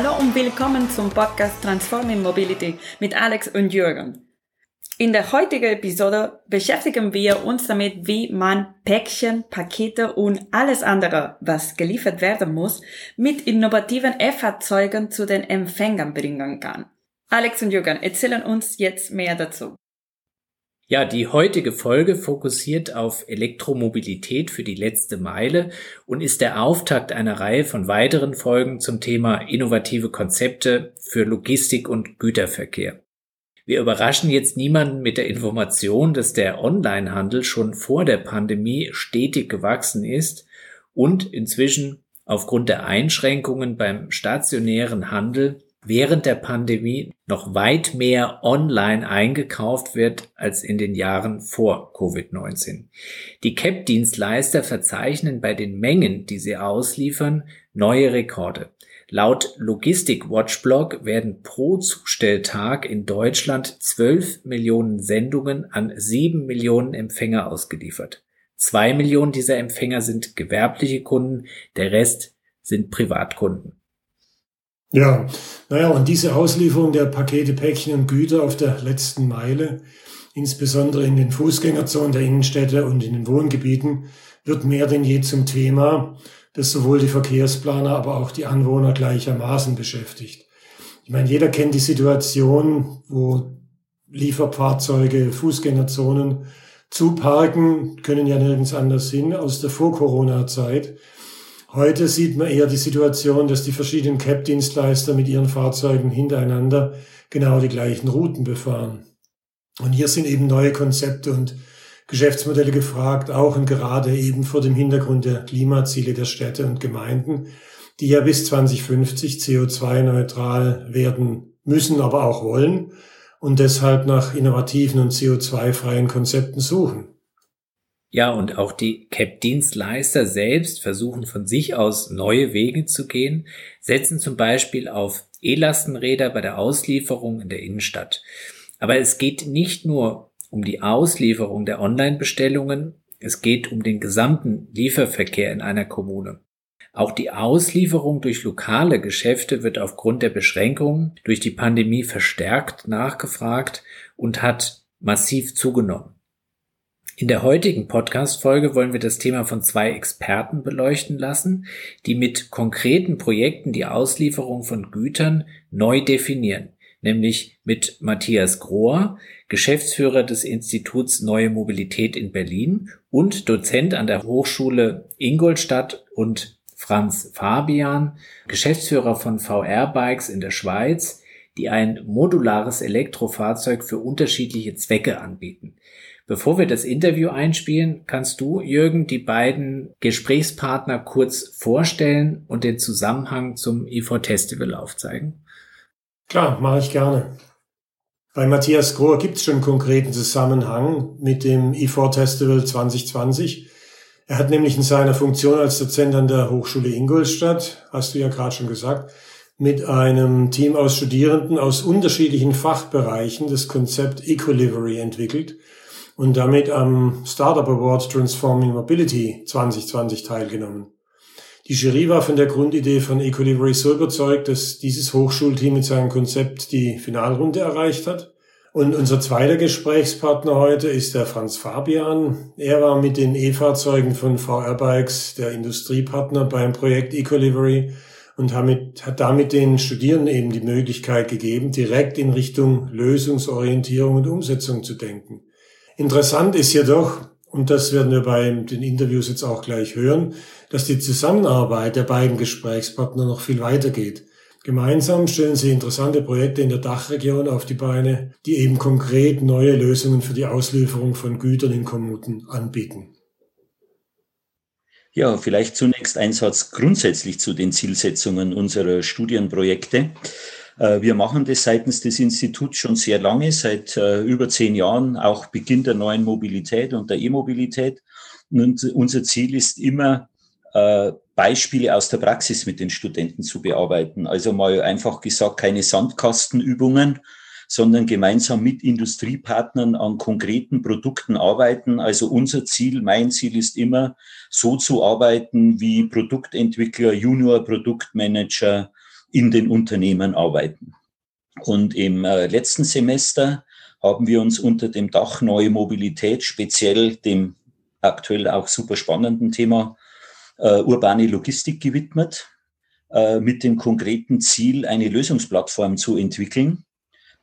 Hallo und willkommen zum Podcast Transforming Mobility mit Alex und Jürgen. In der heutigen Episode beschäftigen wir uns damit, wie man Päckchen, Pakete und alles andere, was geliefert werden muss, mit innovativen E-Fahrzeugen zu den Empfängern bringen kann. Alex und Jürgen erzählen uns jetzt mehr dazu. Ja, die heutige Folge fokussiert auf Elektromobilität für die letzte Meile und ist der Auftakt einer Reihe von weiteren Folgen zum Thema innovative Konzepte für Logistik und Güterverkehr. Wir überraschen jetzt niemanden mit der Information, dass der Onlinehandel schon vor der Pandemie stetig gewachsen ist und inzwischen aufgrund der Einschränkungen beim stationären Handel während der Pandemie noch weit mehr online eingekauft wird als in den Jahren vor Covid-19. Die CAP-Dienstleister verzeichnen bei den Mengen, die sie ausliefern, neue Rekorde. Laut Logistik Watchblog werden pro Zustelltag in Deutschland 12 Millionen Sendungen an 7 Millionen Empfänger ausgeliefert. Zwei Millionen dieser Empfänger sind gewerbliche Kunden, der Rest sind Privatkunden. Ja, naja, und diese Auslieferung der Pakete, Päckchen und Güter auf der letzten Meile, insbesondere in den Fußgängerzonen der Innenstädte und in den Wohngebieten, wird mehr denn je zum Thema, das sowohl die Verkehrsplaner, aber auch die Anwohner gleichermaßen beschäftigt. Ich meine, jeder kennt die Situation, wo Lieferfahrzeuge, Fußgängerzonen zuparken, können ja nirgends anders hin aus der Vor-Corona-Zeit. Heute sieht man eher die Situation, dass die verschiedenen CAP-Dienstleister mit ihren Fahrzeugen hintereinander genau die gleichen Routen befahren. Und hier sind eben neue Konzepte und Geschäftsmodelle gefragt, auch und gerade eben vor dem Hintergrund der Klimaziele der Städte und Gemeinden, die ja bis 2050 CO2-neutral werden müssen, aber auch wollen und deshalb nach innovativen und CO2-freien Konzepten suchen. Ja, und auch die CAP-Dienstleister selbst versuchen von sich aus neue Wege zu gehen, setzen zum Beispiel auf E-Lastenräder bei der Auslieferung in der Innenstadt. Aber es geht nicht nur um die Auslieferung der Online-Bestellungen, es geht um den gesamten Lieferverkehr in einer Kommune. Auch die Auslieferung durch lokale Geschäfte wird aufgrund der Beschränkungen durch die Pandemie verstärkt nachgefragt und hat massiv zugenommen. In der heutigen Podcast-Folge wollen wir das Thema von zwei Experten beleuchten lassen, die mit konkreten Projekten die Auslieferung von Gütern neu definieren, nämlich mit Matthias Grohr, Geschäftsführer des Instituts Neue Mobilität in Berlin und Dozent an der Hochschule Ingolstadt und Franz Fabian, Geschäftsführer von VR Bikes in der Schweiz, die ein modulares Elektrofahrzeug für unterschiedliche Zwecke anbieten. Bevor wir das Interview einspielen, kannst du, Jürgen, die beiden Gesprächspartner kurz vorstellen und den Zusammenhang zum IFO Festival aufzeigen? Klar, mache ich gerne. Bei Matthias Grohr gibt es schon konkreten Zusammenhang mit dem IFO Festival 2020. Er hat nämlich in seiner Funktion als Dozent an der Hochschule Ingolstadt, hast du ja gerade schon gesagt, mit einem Team aus Studierenden aus unterschiedlichen Fachbereichen das Konzept Ecolivery entwickelt – und damit am Startup Award Transforming Mobility 2020 teilgenommen. Die Jury war von der Grundidee von Ecolivery so überzeugt, dass dieses Hochschulteam mit seinem Konzept die Finalrunde erreicht hat. Und unser zweiter Gesprächspartner heute ist der Franz Fabian. Er war mit den E-Fahrzeugen von VR Bikes der Industriepartner beim Projekt Ecolivery und hat damit den Studierenden eben die Möglichkeit gegeben, direkt in Richtung Lösungsorientierung und Umsetzung zu denken. Interessant ist jedoch, und das werden wir bei den Interviews jetzt auch gleich hören, dass die Zusammenarbeit der beiden Gesprächspartner noch viel weiter geht. Gemeinsam stellen sie interessante Projekte in der Dachregion auf die Beine, die eben konkret neue Lösungen für die Auslieferung von Gütern in Kommunen anbieten. Ja, vielleicht zunächst ein Satz grundsätzlich zu den Zielsetzungen unserer Studienprojekte. Äh, wir machen das seitens des Instituts schon sehr lange, seit äh, über zehn Jahren, auch Beginn der neuen Mobilität und der E-Mobilität. Und unser Ziel ist immer, äh, Beispiele aus der Praxis mit den Studenten zu bearbeiten. Also mal einfach gesagt, keine Sandkastenübungen, sondern gemeinsam mit Industriepartnern an konkreten Produkten arbeiten. Also unser Ziel, mein Ziel ist immer, so zu arbeiten wie Produktentwickler, Junior Produktmanager, in den Unternehmen arbeiten. Und im äh, letzten Semester haben wir uns unter dem Dach Neue Mobilität, speziell dem aktuell auch super spannenden Thema äh, urbane Logistik gewidmet, äh, mit dem konkreten Ziel, eine Lösungsplattform zu entwickeln,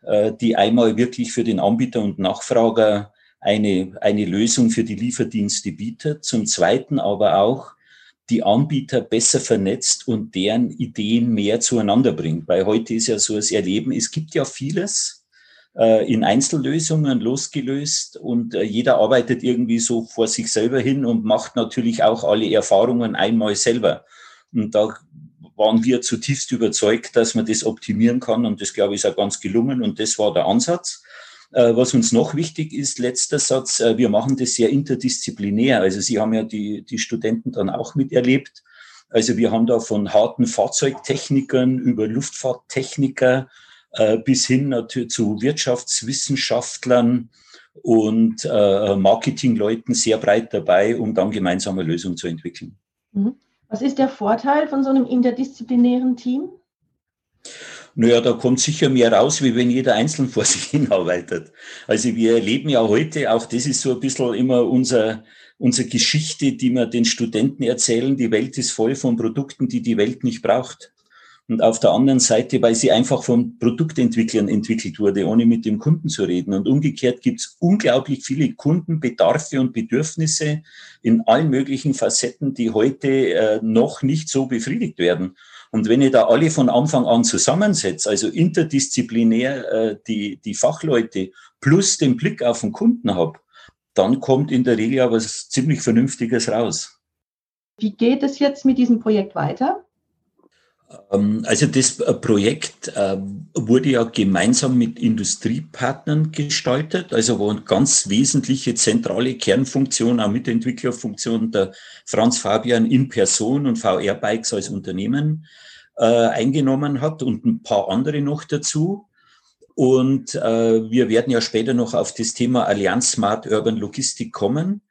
äh, die einmal wirklich für den Anbieter und Nachfrager eine, eine Lösung für die Lieferdienste bietet, zum Zweiten aber auch die Anbieter besser vernetzt und deren Ideen mehr zueinander bringt. Weil heute ist ja so das Erleben, es gibt ja vieles äh, in Einzellösungen losgelöst und äh, jeder arbeitet irgendwie so vor sich selber hin und macht natürlich auch alle Erfahrungen einmal selber. Und da waren wir zutiefst überzeugt, dass man das optimieren kann und das, glaube ich, ist auch ganz gelungen und das war der Ansatz. Äh, was uns noch wichtig ist, letzter Satz, äh, wir machen das sehr interdisziplinär. Also Sie haben ja die, die Studenten dann auch miterlebt. Also wir haben da von harten Fahrzeugtechnikern über Luftfahrttechniker äh, bis hin natürlich zu Wirtschaftswissenschaftlern und Marketingleuten sehr breit dabei, um dann gemeinsame Lösungen zu entwickeln. Mhm. Was ist der Vorteil von so einem interdisziplinären Team? Naja, da kommt sicher mehr raus, wie wenn jeder einzeln vor sich hinarbeitet. Also wir erleben ja heute, auch das ist so ein bisschen immer unser, unsere Geschichte, die wir den Studenten erzählen. Die Welt ist voll von Produkten, die die Welt nicht braucht. Und auf der anderen Seite, weil sie einfach von Produktentwicklern entwickelt wurde, ohne mit dem Kunden zu reden. Und umgekehrt gibt es unglaublich viele Kundenbedarfe und Bedürfnisse in allen möglichen Facetten, die heute äh, noch nicht so befriedigt werden. Und wenn ich da alle von Anfang an zusammensetze, also interdisziplinär äh, die, die Fachleute plus den Blick auf den Kunden habe, dann kommt in der Regel ja was ziemlich Vernünftiges raus. Wie geht es jetzt mit diesem Projekt weiter? Ähm, also das äh, Projekt ähm, wurde ja gemeinsam mit Industriepartnern gestaltet, also wo eine ganz wesentliche zentrale Kernfunktion, auch Mitentwicklerfunktion der Franz Fabian in Person und VR Bikes als Unternehmen äh, eingenommen hat und ein paar andere noch dazu. Und äh, wir werden ja später noch auf das Thema Allianz Smart Urban Logistik kommen.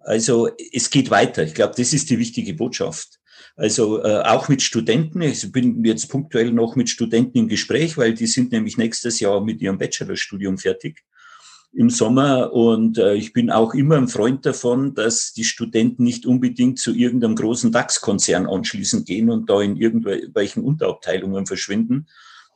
Also es geht weiter. Ich glaube, das ist die wichtige Botschaft. Also äh, auch mit Studenten. Ich bin jetzt punktuell noch mit Studenten im Gespräch, weil die sind nämlich nächstes Jahr mit ihrem Bachelorstudium fertig im Sommer. Und äh, ich bin auch immer ein Freund davon, dass die Studenten nicht unbedingt zu irgendeinem großen DAX-Konzern anschließend gehen und da in irgendwelchen Unterabteilungen verschwinden,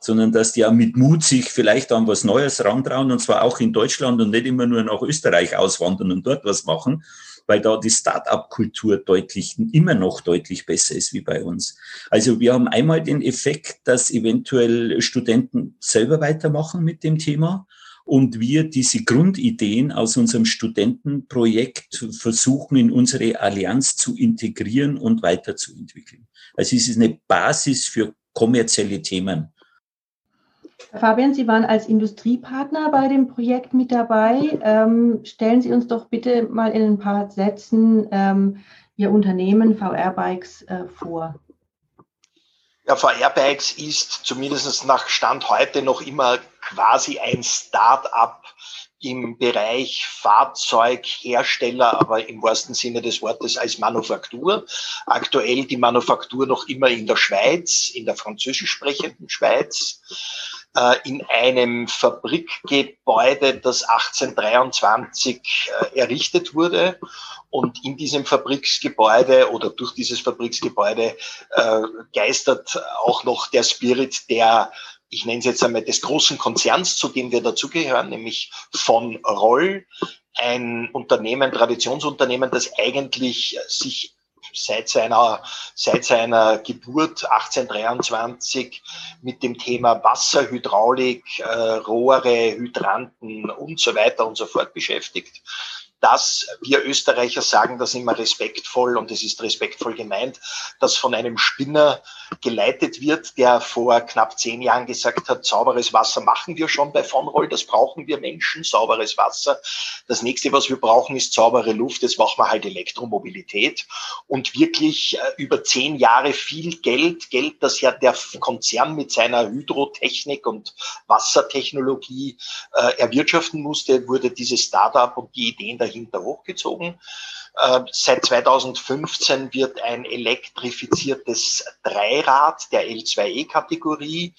sondern dass die auch mit Mut sich vielleicht an was Neues rantrauen und zwar auch in Deutschland und nicht immer nur nach Österreich auswandern und dort was machen, weil da die Start-up-Kultur deutlich, immer noch deutlich besser ist wie bei uns. Also wir haben einmal den Effekt, dass eventuell Studenten selber weitermachen mit dem Thema und wir diese Grundideen aus unserem Studentenprojekt versuchen in unsere Allianz zu integrieren und weiterzuentwickeln. Also es ist eine Basis für kommerzielle Themen. Fabian, Sie waren als Industriepartner bei dem Projekt mit dabei. Ähm, stellen Sie uns doch bitte mal in ein paar Sätzen ähm, Ihr Unternehmen VR Bikes äh, vor. Ja, VR Bikes ist zumindest nach Stand heute noch immer quasi ein Start-up im Bereich Fahrzeughersteller, aber im wahrsten Sinne des Wortes als Manufaktur. Aktuell die Manufaktur noch immer in der Schweiz, in der französisch sprechenden Schweiz. Äh, in einem Fabrikgebäude, das 1823 äh, errichtet wurde. Und in diesem Fabriksgebäude oder durch dieses Fabriksgebäude äh, geistert auch noch der Spirit der ich nenne es jetzt einmal des großen Konzerns, zu dem wir dazugehören, nämlich von Roll, ein Unternehmen, Traditionsunternehmen, das eigentlich sich seit seiner, seit seiner Geburt 1823 mit dem Thema Wasser, Hydraulik, äh, Rohre, Hydranten und so weiter und so fort beschäftigt dass wir Österreicher sagen das immer respektvoll und es ist respektvoll gemeint, dass von einem Spinner geleitet wird, der vor knapp zehn Jahren gesagt hat, sauberes Wasser machen wir schon bei von Roll, das brauchen wir Menschen, sauberes Wasser. Das nächste, was wir brauchen, ist saubere Luft, jetzt machen wir halt Elektromobilität und wirklich äh, über zehn Jahre viel Geld, Geld, das ja der Konzern mit seiner Hydrotechnik und Wassertechnologie äh, erwirtschaften musste, wurde dieses Startup und die Ideen dahinter dahinter hochgezogen. Äh, seit 2015 wird ein elektrifiziertes Dreirad der L2E-Kategorie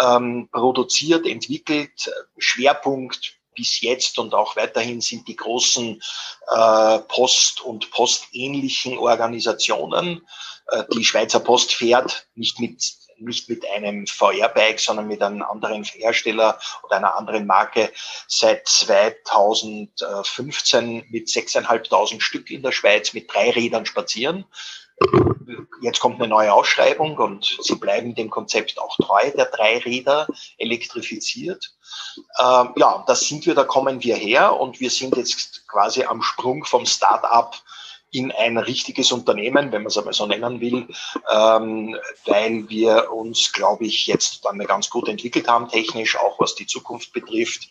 ähm, produziert, entwickelt. Schwerpunkt bis jetzt und auch weiterhin sind die großen äh, Post- und postähnlichen Organisationen. Äh, die Schweizer Post fährt nicht mit nicht mit einem VR-Bike, sondern mit einem anderen Hersteller oder einer anderen Marke seit 2015 mit 6.500 Stück in der Schweiz mit drei Rädern spazieren. Jetzt kommt eine neue Ausschreibung und sie bleiben dem Konzept auch treu, der drei Räder elektrifiziert. Ähm, ja, das sind wir, da kommen wir her und wir sind jetzt quasi am Sprung vom Start-up in ein richtiges Unternehmen, wenn man es einmal so nennen will, ähm, weil wir uns, glaube ich, jetzt dann ganz gut entwickelt haben, technisch, auch was die Zukunft betrifft.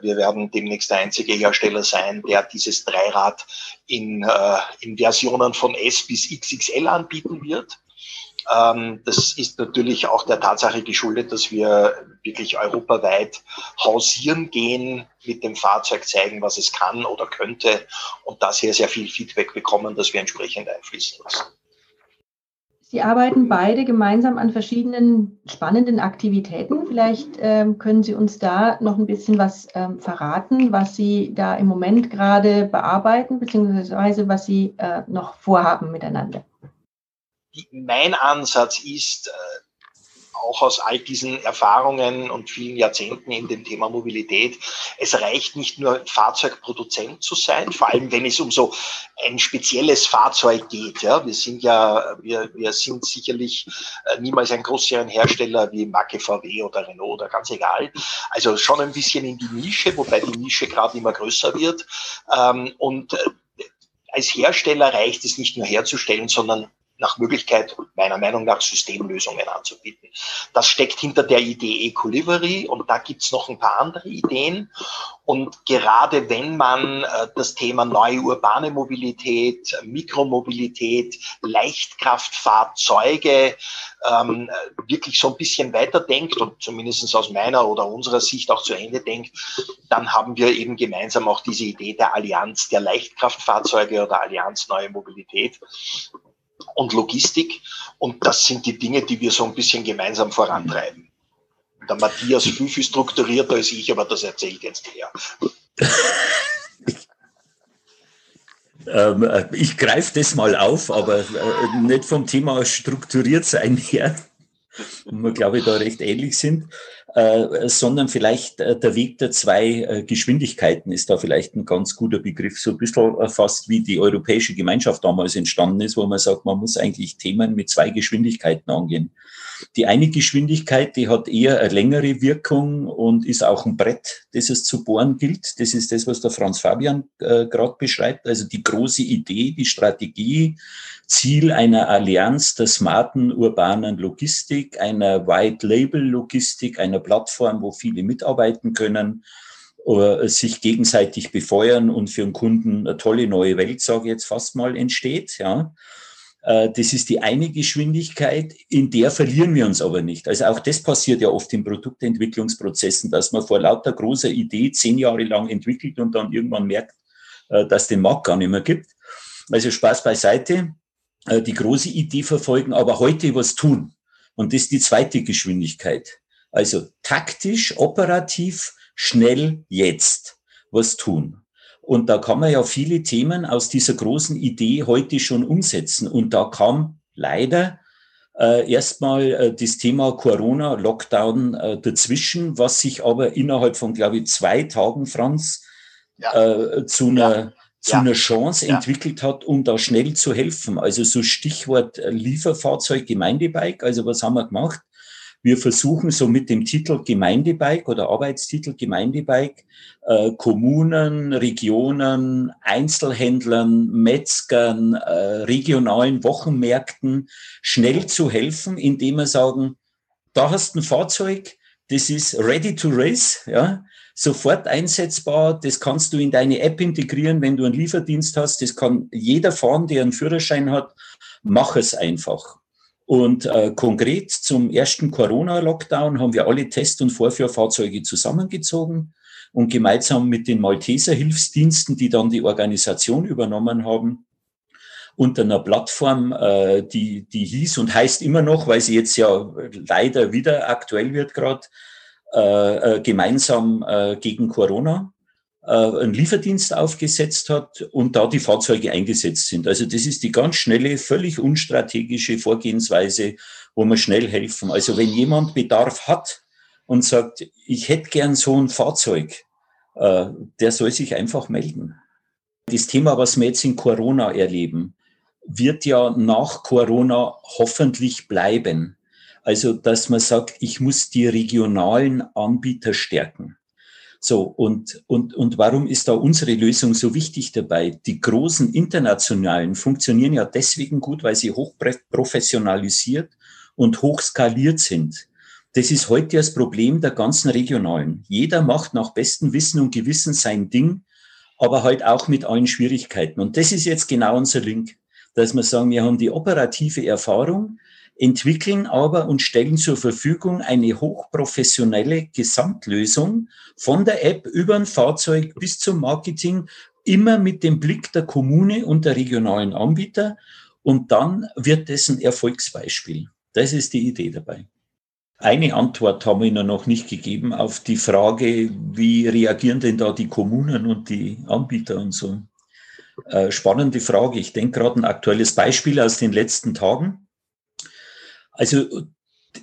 Wir werden demnächst der einzige Hersteller sein, der dieses Dreirad in, äh, in Versionen von S bis XXL anbieten wird. Ähm, das ist natürlich auch der Tatsache geschuldet, dass wir wirklich europaweit hausieren gehen, mit dem Fahrzeug zeigen, was es kann oder könnte und da sehr, sehr viel Feedback bekommen, das wir entsprechend einfließen lassen. Sie arbeiten beide gemeinsam an verschiedenen spannenden Aktivitäten. Vielleicht ähm, können Sie uns da noch ein bisschen was ähm, verraten, was Sie da im Moment gerade bearbeiten, beziehungsweise was Sie äh, noch vorhaben miteinander mein Ansatz ist, äh, auch aus all diesen Erfahrungen und vielen Jahrzehnten in dem Thema Mobilität, es reicht nicht nur Fahrzeugproduzent zu sein, vor allem wenn es um so ein spezielles Fahrzeug geht. Ja, wir sind ja, wir, wir sind sicherlich äh, niemals ein Großserienhersteller wie Marke VW oder Renault oder ganz egal. Also schon ein bisschen in die Nische, wobei die Nische gerade immer größer wird. Ähm, und äh, als Hersteller reicht es nicht nur herzustellen, sondern nach Möglichkeit, meiner Meinung nach, Systemlösungen anzubieten. Das steckt hinter der Idee Ecolivery und da gibt's noch ein paar andere Ideen. Und gerade wenn man äh, das Thema neue urbane Mobilität, Mikromobilität, Leichtkraftfahrzeuge ähm, wirklich so ein bisschen weiterdenkt und zumindest aus meiner oder unserer Sicht auch zu Ende denkt, dann haben wir eben gemeinsam auch diese Idee der Allianz der Leichtkraftfahrzeuge oder Allianz Neue Mobilität und Logistik. Und das sind die Dinge, die wir so ein bisschen gemeinsam vorantreiben. Der Matthias viel, viel strukturierter als ich, aber das erzählt jetzt her. Ähm, äh, ich greife das mal auf, aber äh, nicht vom Thema strukturiert sein her, wo wir, glaube ich, da recht ähnlich sind. Äh, sondern vielleicht äh, der Weg der zwei äh, Geschwindigkeiten ist da vielleicht ein ganz guter Begriff, so ein bisschen fast wie die Europäische Gemeinschaft damals entstanden ist, wo man sagt, man muss eigentlich Themen mit zwei Geschwindigkeiten angehen. Die eine Geschwindigkeit, die hat eher eine längere Wirkung und ist auch ein Brett, das es zu bohren gilt. Das ist das, was der Franz Fabian äh, gerade beschreibt. Also die große Idee, die Strategie, Ziel einer Allianz der smarten urbanen Logistik, einer White-Label-Logistik, einer Plattform, wo viele mitarbeiten können, oder sich gegenseitig befeuern und für den Kunden eine tolle neue Welt, sage ich jetzt fast mal, entsteht. Ja. Äh, das ist die eine Geschwindigkeit, in der verlieren wir uns aber nicht. Also auch das passiert ja oft in Produktentwicklungsprozessen, dass man vor lauter großer Idee zehn Jahre lang entwickelt und dann irgendwann merkt, äh, dass den Markt gar nicht mehr gibt. Also Spaß beiseite, äh, die große Idee verfolgen, aber heute was tun. Und das ist die zweite Geschwindigkeit. Also taktisch, operativ, schnell, jetzt was tun. Und da kann man ja viele Themen aus dieser großen Idee heute schon umsetzen. Und da kam leider äh, erstmal äh, das Thema Corona, Lockdown äh, dazwischen, was sich aber innerhalb von, glaube ich, zwei Tagen, Franz, ja. äh, zu einer ja. zu ja. einer Chance entwickelt hat, um da schnell zu helfen. Also so Stichwort äh, Lieferfahrzeug, Gemeindebike. Also was haben wir gemacht? Wir versuchen so mit dem Titel Gemeindebike oder Arbeitstitel Gemeindebike äh, Kommunen, Regionen, Einzelhändlern, Metzgern, äh, regionalen Wochenmärkten schnell zu helfen, indem wir sagen, da hast du ein Fahrzeug, das ist ready to race, ja, sofort einsetzbar. Das kannst du in deine App integrieren, wenn du einen Lieferdienst hast. Das kann jeder fahren, der einen Führerschein hat. Mach es einfach. Und äh, konkret zum ersten Corona-Lockdown haben wir alle Test- und Vorführfahrzeuge zusammengezogen. und gemeinsam mit den Malteser Hilfsdiensten, die dann die Organisation übernommen haben, unter einer Plattform, äh, die, die hieß und heißt immer noch, weil sie jetzt ja leider wieder aktuell wird gerade, äh, äh, gemeinsam äh, gegen Corona einen Lieferdienst aufgesetzt hat und da die Fahrzeuge eingesetzt sind. Also das ist die ganz schnelle, völlig unstrategische Vorgehensweise, wo wir schnell helfen. Also wenn jemand Bedarf hat und sagt, ich hätte gern so ein Fahrzeug, äh, der soll sich einfach melden. Das Thema, was wir jetzt in Corona erleben, wird ja nach Corona hoffentlich bleiben. Also, dass man sagt, ich muss die regionalen Anbieter stärken. So, und, und, und warum ist da unsere Lösung so wichtig dabei? Die großen internationalen funktionieren ja deswegen gut, weil sie hochprofessionalisiert und hochskaliert sind. Das ist heute das Problem der ganzen regionalen. Jeder macht nach bestem Wissen und Gewissen sein Ding, aber halt auch mit allen Schwierigkeiten. Und das ist jetzt genau unser Link dass wir sagen, wir haben die operative Erfahrung, entwickeln aber und stellen zur Verfügung eine hochprofessionelle Gesamtlösung von der App über ein Fahrzeug bis zum Marketing, immer mit dem Blick der Kommune und der regionalen Anbieter. Und dann wird das ein Erfolgsbeispiel. Das ist die Idee dabei. Eine Antwort haben wir Ihnen noch nicht gegeben auf die Frage, wie reagieren denn da die Kommunen und die Anbieter und so. Äh, spannende Frage. Ich denke gerade ein aktuelles Beispiel aus den letzten Tagen. Also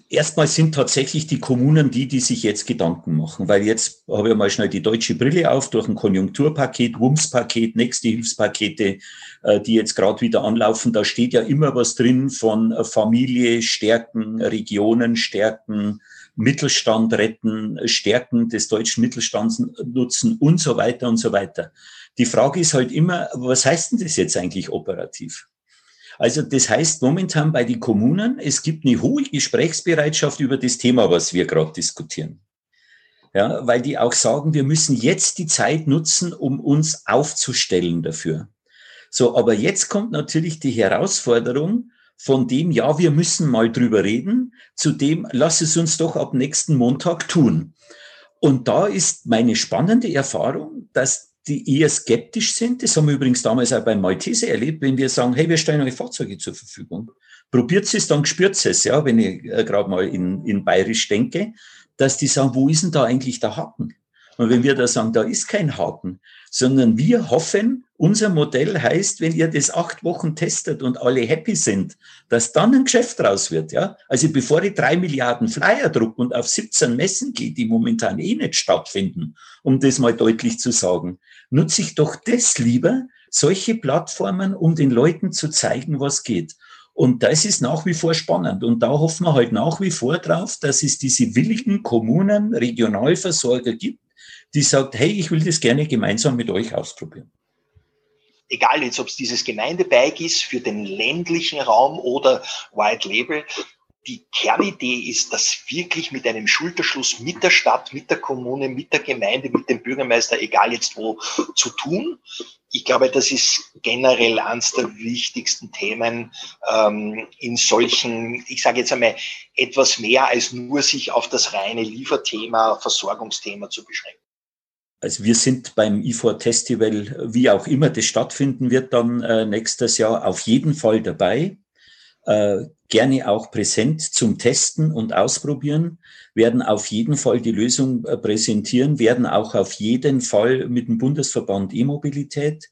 erstmal sind tatsächlich die Kommunen die, die sich jetzt Gedanken machen, weil jetzt habe ich mal schnell die deutsche Brille auf durch ein Konjunkturpaket, WUMS-Paket, nächste Hilfspakete, äh, die jetzt gerade wieder anlaufen. Da steht ja immer was drin von Familie stärken, Regionen stärken, Mittelstand retten, Stärken des deutschen Mittelstands nutzen und so weiter und so weiter. Die Frage ist halt immer, was heißt denn das jetzt eigentlich operativ? Also das heißt momentan bei den Kommunen, es gibt eine hohe Gesprächsbereitschaft über das Thema, was wir gerade diskutieren. Ja, weil die auch sagen, wir müssen jetzt die Zeit nutzen, um uns aufzustellen dafür. So, aber jetzt kommt natürlich die Herausforderung von dem, ja, wir müssen mal drüber reden, zu dem, lass es uns doch ab nächsten Montag tun. Und da ist meine spannende Erfahrung, dass die eher skeptisch sind. Das haben wir übrigens damals auch beim Maltese erlebt, wenn wir sagen, hey, wir stellen euch Fahrzeuge zur Verfügung. Probiert es, dann spürt es, ja, wenn ich äh, gerade mal in, in Bayerisch denke, dass die sagen, wo ist denn da eigentlich der Haken? Und wenn wir da sagen, da ist kein Haken, sondern wir hoffen, unser Modell heißt, wenn ihr das acht Wochen testet und alle happy sind, dass dann ein Geschäft draus wird, ja. Also bevor ich drei Milliarden Flyer druck und auf 17 Messen gehe, die momentan eh nicht stattfinden, um das mal deutlich zu sagen, nutze ich doch das lieber, solche Plattformen, um den Leuten zu zeigen, was geht. Und das ist nach wie vor spannend. Und da hoffen wir halt nach wie vor drauf, dass es diese willigen Kommunen, Regionalversorger gibt, die sagt, hey, ich will das gerne gemeinsam mit euch ausprobieren. Egal jetzt, ob es dieses Gemeindebike ist für den ländlichen Raum oder White Label, die Kernidee ist, das wirklich mit einem Schulterschluss mit der Stadt, mit der Kommune, mit der Gemeinde, mit dem Bürgermeister, egal jetzt wo, zu tun. Ich glaube, das ist generell eines der wichtigsten Themen ähm, in solchen, ich sage jetzt einmal, etwas mehr als nur sich auf das reine Lieferthema, Versorgungsthema zu beschränken. Also wir sind beim IFOR Festival, wie auch immer das stattfinden wird, dann äh, nächstes Jahr auf jeden Fall dabei. Äh, gerne auch präsent zum Testen und Ausprobieren, werden auf jeden Fall die Lösung äh, präsentieren, werden auch auf jeden Fall mit dem Bundesverband E-Mobilität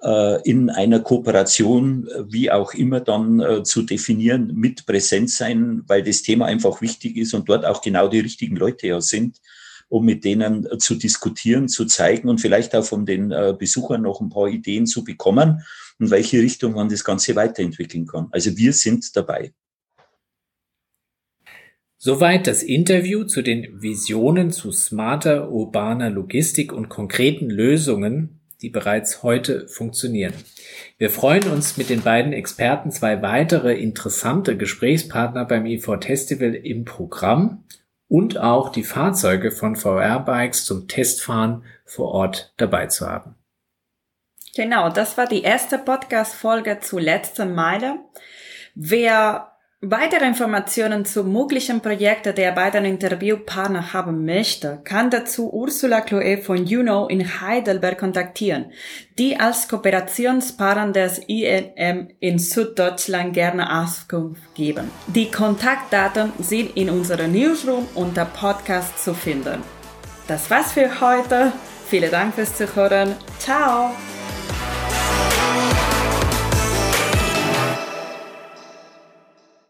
äh, in einer Kooperation, äh, wie auch immer dann äh, zu definieren, mit präsent sein, weil das Thema einfach wichtig ist und dort auch genau die richtigen Leute ja sind, um mit denen äh, zu diskutieren, zu zeigen und vielleicht auch von den Besuchern noch ein paar Ideen zu bekommen in welche Richtung man das Ganze weiterentwickeln kann. Also wir sind dabei. Soweit das Interview zu den Visionen zu smarter urbaner Logistik und konkreten Lösungen, die bereits heute funktionieren. Wir freuen uns mit den beiden Experten zwei weitere interessante Gesprächspartner beim e4 Festival im Programm und auch die Fahrzeuge von VR-Bikes zum Testfahren vor Ort dabei zu haben. Genau, das war die erste Podcast-Folge zu letzten Meile. Wer Weitere Informationen zu möglichen Projekten, der beiden Interviewpartner haben möchte, kann dazu Ursula Chloe von UNO in Heidelberg kontaktieren, die als Kooperationspartner des INM in Süddeutschland gerne Auskunft geben. Die Kontaktdaten sind in unserem Newsroom unter Podcast zu finden. Das war's für heute. Vielen Dank fürs Zuhören. Ciao!